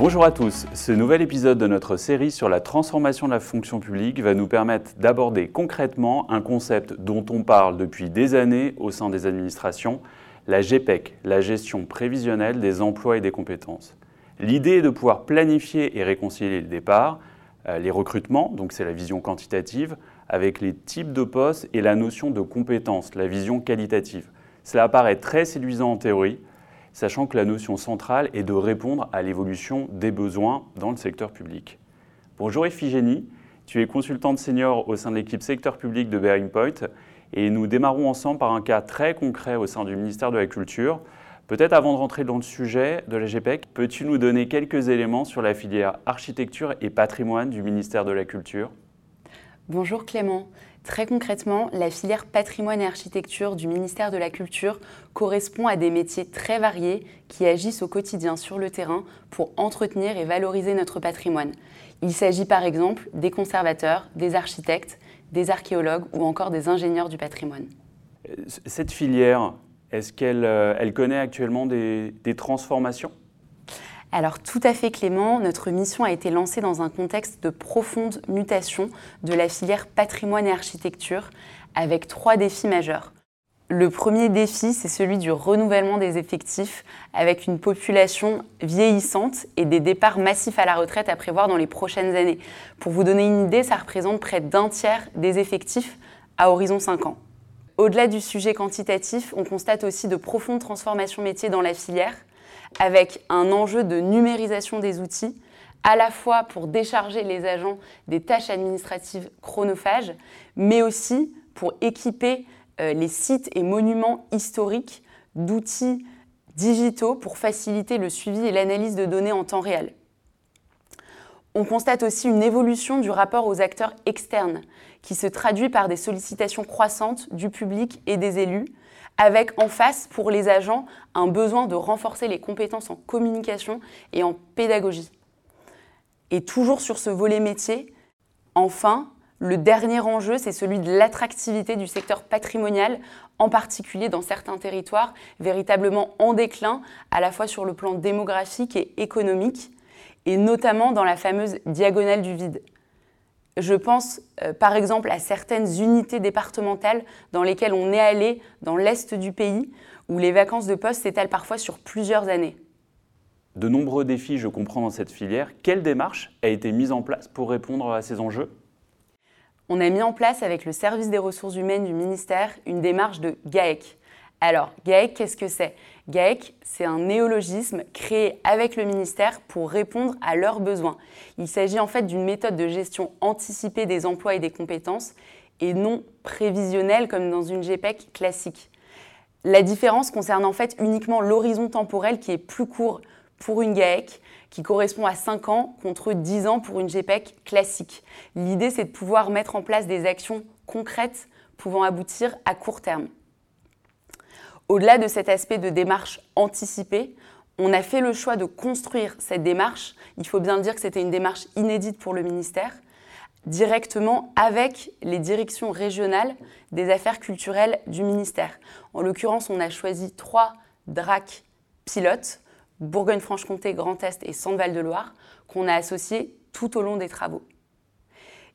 Bonjour à tous, ce nouvel épisode de notre série sur la transformation de la fonction publique va nous permettre d'aborder concrètement un concept dont on parle depuis des années au sein des administrations, la GPEC, la gestion prévisionnelle des emplois et des compétences. L'idée est de pouvoir planifier et réconcilier les départs, euh, les recrutements, donc c'est la vision quantitative, avec les types de postes et la notion de compétences, la vision qualitative. Cela apparaît très séduisant en théorie, sachant que la notion centrale est de répondre à l'évolution des besoins dans le secteur public. Bonjour Iphigénie, tu es consultante senior au sein de l'équipe secteur public de Bearing Point et nous démarrons ensemble par un cas très concret au sein du ministère de la Culture. Peut-être avant de rentrer dans le sujet de la GPEC, peux-tu nous donner quelques éléments sur la filière architecture et patrimoine du ministère de la Culture? Bonjour Clément. Très concrètement, la filière patrimoine et architecture du ministère de la Culture correspond à des métiers très variés qui agissent au quotidien sur le terrain pour entretenir et valoriser notre patrimoine. Il s'agit par exemple des conservateurs, des architectes, des archéologues ou encore des ingénieurs du patrimoine. Cette filière, est-ce qu'elle euh, connaît actuellement des transformations? Alors tout à fait Clément, notre mission a été lancée dans un contexte de profonde mutation de la filière patrimoine et architecture avec trois défis majeurs. Le premier défi, c'est celui du renouvellement des effectifs avec une population vieillissante et des départs massifs à la retraite à prévoir dans les prochaines années. Pour vous donner une idée, ça représente près d'un tiers des effectifs à horizon 5 ans. Au-delà du sujet quantitatif, on constate aussi de profondes transformations métiers dans la filière avec un enjeu de numérisation des outils, à la fois pour décharger les agents des tâches administratives chronophages, mais aussi pour équiper euh, les sites et monuments historiques d'outils digitaux pour faciliter le suivi et l'analyse de données en temps réel. On constate aussi une évolution du rapport aux acteurs externes, qui se traduit par des sollicitations croissantes du public et des élus, avec en face pour les agents un besoin de renforcer les compétences en communication et en pédagogie. Et toujours sur ce volet métier, enfin, le dernier enjeu, c'est celui de l'attractivité du secteur patrimonial, en particulier dans certains territoires véritablement en déclin, à la fois sur le plan démographique et économique, et notamment dans la fameuse diagonale du vide. Je pense euh, par exemple à certaines unités départementales dans lesquelles on est allé dans l'est du pays, où les vacances de poste s'étalent parfois sur plusieurs années. De nombreux défis, je comprends, dans cette filière. Quelle démarche a été mise en place pour répondre à ces enjeux? On a mis en place avec le service des ressources humaines du ministère une démarche de GAEC, alors, GAEC, qu'est-ce que c'est? GAEC, c'est un néologisme créé avec le ministère pour répondre à leurs besoins. Il s'agit en fait d'une méthode de gestion anticipée des emplois et des compétences et non prévisionnelle comme dans une GPEC classique. La différence concerne en fait uniquement l'horizon temporel qui est plus court pour une GAEC, qui correspond à 5 ans contre 10 ans pour une GPEC classique. L'idée, c'est de pouvoir mettre en place des actions concrètes pouvant aboutir à court terme. Au-delà de cet aspect de démarche anticipée, on a fait le choix de construire cette démarche, il faut bien dire que c'était une démarche inédite pour le ministère, directement avec les directions régionales des affaires culturelles du ministère. En l'occurrence, on a choisi trois DRAC pilotes, Bourgogne-Franche-Comté, Grand Est et Centre-Val-de-Loire, qu'on a associés tout au long des travaux.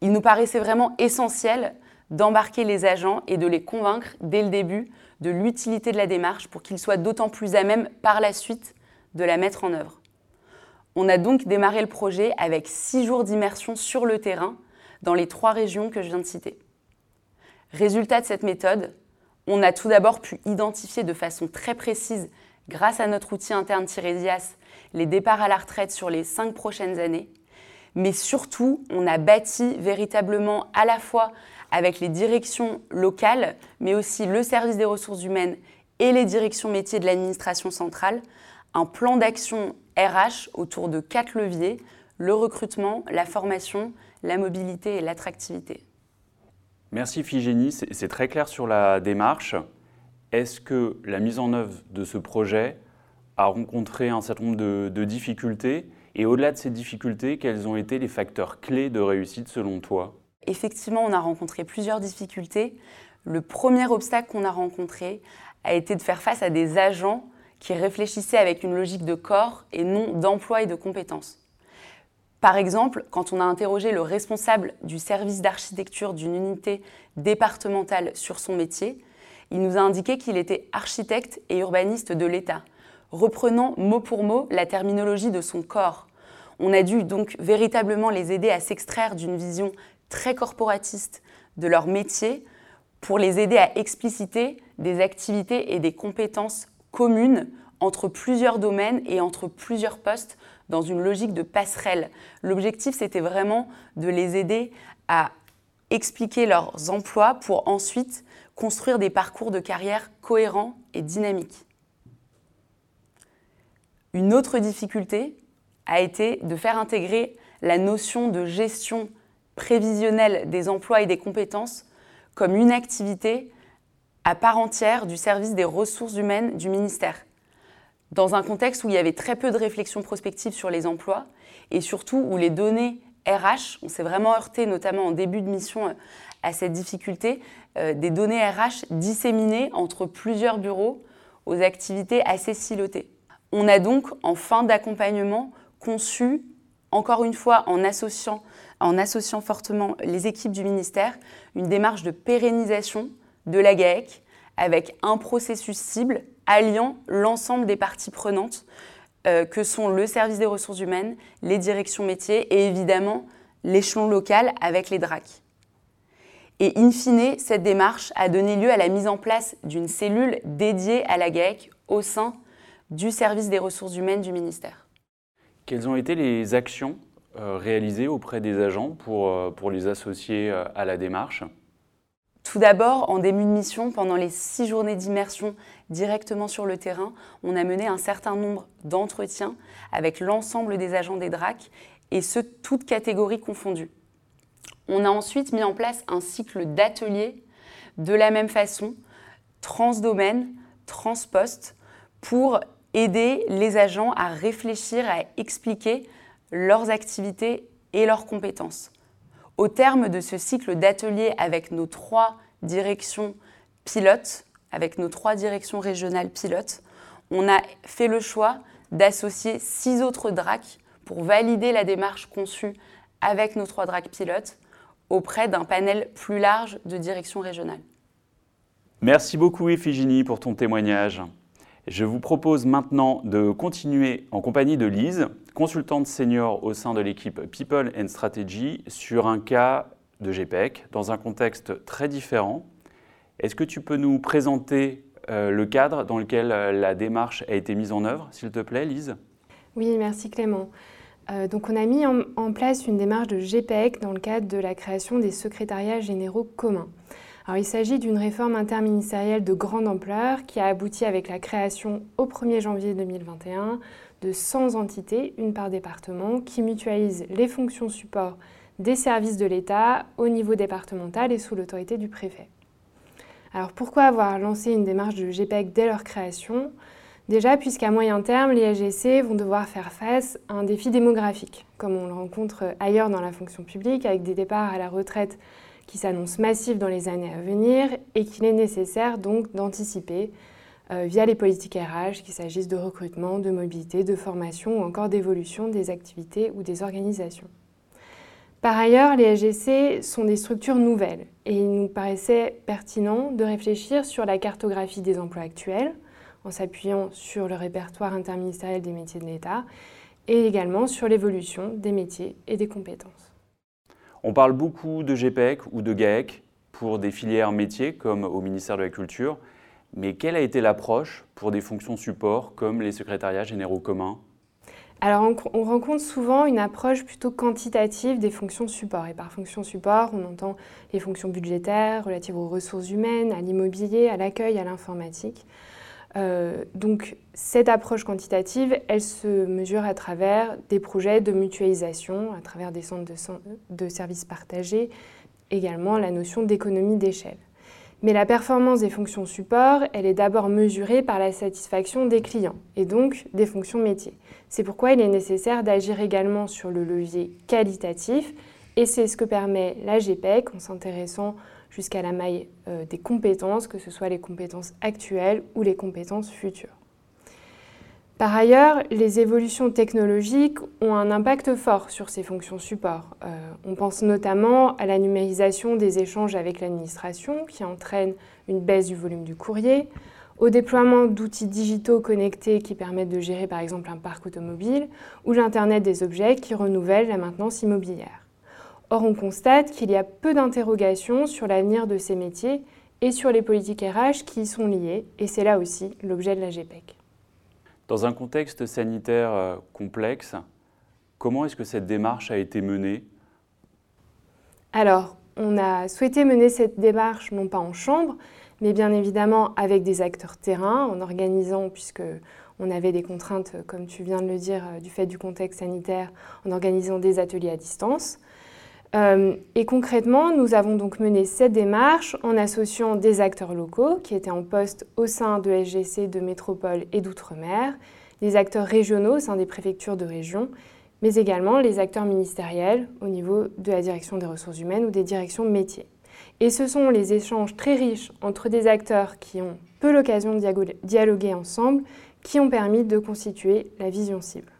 Il nous paraissait vraiment essentiel d'embarquer les agents et de les convaincre dès le début de l'utilité de la démarche pour qu'ils soient d'autant plus à même par la suite de la mettre en œuvre. On a donc démarré le projet avec six jours d'immersion sur le terrain dans les trois régions que je viens de citer. Résultat de cette méthode, on a tout d'abord pu identifier de façon très précise, grâce à notre outil interne Tiresias, les départs à la retraite sur les cinq prochaines années. Mais surtout, on a bâti véritablement à la fois avec les directions locales, mais aussi le service des ressources humaines et les directions métiers de l'administration centrale, un plan d'action RH autour de quatre leviers, le recrutement, la formation, la mobilité et l'attractivité. Merci Figénie, c'est très clair sur la démarche. Est-ce que la mise en œuvre de ce projet a rencontré un certain nombre de, de difficultés? Et au-delà de ces difficultés, quels ont été les facteurs clés de réussite selon toi? Effectivement, on a rencontré plusieurs difficultés. Le premier obstacle qu'on a rencontré a été de faire face à des agents qui réfléchissait avec une logique de corps et non d'emploi et de compétences. Par exemple, quand on a interrogé le responsable du service d'architecture d'une unité départementale sur son métier, il nous a indiqué qu'il était architecte et urbaniste de l'État, reprenant mot pour mot la terminologie de son corps. On a dû donc véritablement les aider à s'extraire d'une vision très corporatiste de leur métier pour les aider à expliciter des activités et des compétences communes entre plusieurs domaines et entre plusieurs postes dans une logique de passerelle. L'objectif, c'était vraiment de les aider à expliquer leurs emplois pour ensuite construire des parcours de carrière cohérents et dynamiques. Une autre difficulté a été de faire intégrer la notion de gestion prévisionnelle des emplois et des compétences comme une activité à part entière du service des ressources humaines du ministère, dans un contexte où il y avait très peu de réflexion prospective sur les emplois et surtout où les données RH, on s'est vraiment heurté notamment en début de mission à cette difficulté, euh, des données RH disséminées entre plusieurs bureaux aux activités assez silotées. On a donc, en fin d'accompagnement, conçu, encore une fois en associant, en associant fortement les équipes du ministère, une démarche de pérennisation de la GAEC avec un processus cible alliant l'ensemble des parties prenantes euh, que sont le service des ressources humaines, les directions métiers et évidemment l'échelon local avec les DRAC. Et in fine, cette démarche a donné lieu à la mise en place d'une cellule dédiée à la GAEC au sein du service des ressources humaines du ministère. Quelles ont été les actions euh, réalisées auprès des agents pour, euh, les associer euh, à la démarche tout d'abord, en début de mission, pendant les six journées d'immersion directement sur le terrain, on a mené un certain nombre d'entretiens avec l'ensemble des agents des DRAC et ce, toutes catégories confondues. On a ensuite mis en place un cycle d'ateliers de la même façon, transdomaine, transposte, pour aider les agents à réfléchir, à expliquer leurs activités et leurs compétences. Au terme de ce cycle d'ateliers avec nos trois directions pilotes, avec nos trois directions régionales pilotes, on a fait le choix d'associer six autres DRAC pour valider la démarche conçue avec nos trois DRAC pilotes auprès d'un panel plus large de directions régionales. Merci beaucoup Ephigénie pour ton témoignage. Je vous propose maintenant de continuer en compagnie de Lise, consultante senior au sein de l'équipe People and Strategy, sur un cas de GPEC dans un contexte très différent. Est-ce que tu peux nous présenter euh, le cadre dans lequel euh, la démarche a été mise en œuvre, s'il te plaît, Lise? Oui, merci Clément. Euh, donc on a mis en, en, place une démarche de GPEC dans le cadre de la création des secrétariats généraux communs. Alors, il s'agit d'une réforme interministérielle de grande ampleur qui a abouti avec la création au 1er janvier 2021 de 100 entités, une par département, qui mutualisent les fonctions support des services de l'État au niveau départemental et sous l'autorité du préfet. Alors pourquoi avoir lancé une démarche de GPEC dès leur création? Déjà, puisqu'à moyen terme, les AGC vont devoir faire face à un défi démographique, comme on le rencontre ailleurs dans la fonction publique, avec des départs à la retraite qui s'annonce massif dans les années à venir et qu'il est nécessaire donc d'anticiper euh, via les politiques RH, qu'il s'agisse de recrutement, de mobilité, de formation ou encore d'évolution des activités ou des organisations. Par ailleurs, les SGC sont des structures nouvelles et il nous paraissait pertinent de réfléchir sur la cartographie des emplois actuels en s'appuyant sur le répertoire interministériel des métiers de l'État et également sur l'évolution des métiers et des compétences. On parle beaucoup de GPEC ou de GAEC pour des filières métiers comme au ministère de la Culture, mais quelle a été l'approche pour des fonctions support comme les secrétariats généraux communs? Alors, on, rencontre souvent une approche plutôt quantitative des fonctions support. Et par fonction support, on entend les fonctions budgétaires relatives aux ressources humaines, à l'immobilier, à l'accueil, à l'informatique. Euh, donc cette approche quantitative, elle se mesure à travers des projets de mutualisation, à travers des centres de, services partagés, également la notion d'économie d'échelle. Mais la performance des fonctions support, elle est d'abord mesurée par la satisfaction des clients et donc des fonctions métiers. C'est pourquoi il est nécessaire d'agir également sur le levier qualitatif et c'est ce que permet la GPEC en s'intéressant jusqu'à la maille euh, des compétences, que ce soit les compétences actuelles ou les compétences futures. Par ailleurs, les évolutions technologiques ont un impact fort sur ces fonctions support. Euh, on pense notamment à la numérisation des échanges avec l'administration qui entraîne une baisse du volume du courrier, au déploiement d'outils digitaux connectés qui permettent de gérer par exemple un parc automobile ou l'Internet des objets qui renouvelle la maintenance immobilière. Or, on constate qu'il y a peu d'interrogations sur l'avenir de ces métiers et sur les politiques RH qui y sont liées, et c'est là aussi l'objet de la GPEC. Dans un contexte sanitaire euh, complexe, comment est-ce que cette démarche a été menée? Alors, on a souhaité mener cette démarche non pas en chambre, mais bien évidemment avec des acteurs terrain, en organisant, puisque on avait des contraintes, comme tu viens de le dire, euh, du fait du contexte sanitaire, en organisant des ateliers à distance. Euh, et concrètement, nous avons donc mené cette démarche en associant des acteurs locaux qui étaient en poste au sein de SGC de métropole et d'outre-mer, des acteurs régionaux au sein des préfectures de région, mais également les acteurs ministériels au niveau de la direction des ressources humaines ou des directions métiers. Et ce sont les échanges très riches entre des acteurs qui ont peu l'occasion de dialoguer ensemble qui ont permis de constituer la vision cible.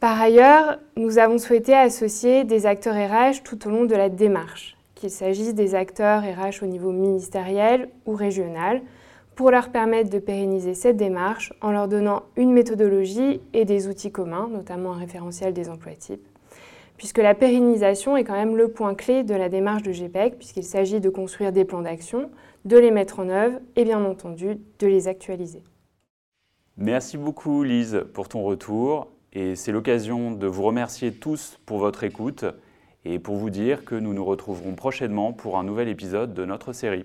Par ailleurs, nous avons souhaité associer des acteurs RH tout au long de la démarche, qu'il s'agisse des acteurs RH au niveau ministériel ou régional, pour leur permettre de pérenniser cette démarche en leur donnant une méthodologie et des outils communs, notamment un référentiel des emplois types puisque la pérennisation est quand même le point clé de la démarche de GPEC, puisqu'il s'agit de construire des plans d'action, de les mettre en œuvre et bien entendu de les actualiser. Merci beaucoup Lise pour ton retour et c'est l'occasion de vous remercier tous pour votre écoute et pour vous dire que nous nous retrouverons prochainement pour un nouvel épisode de notre série.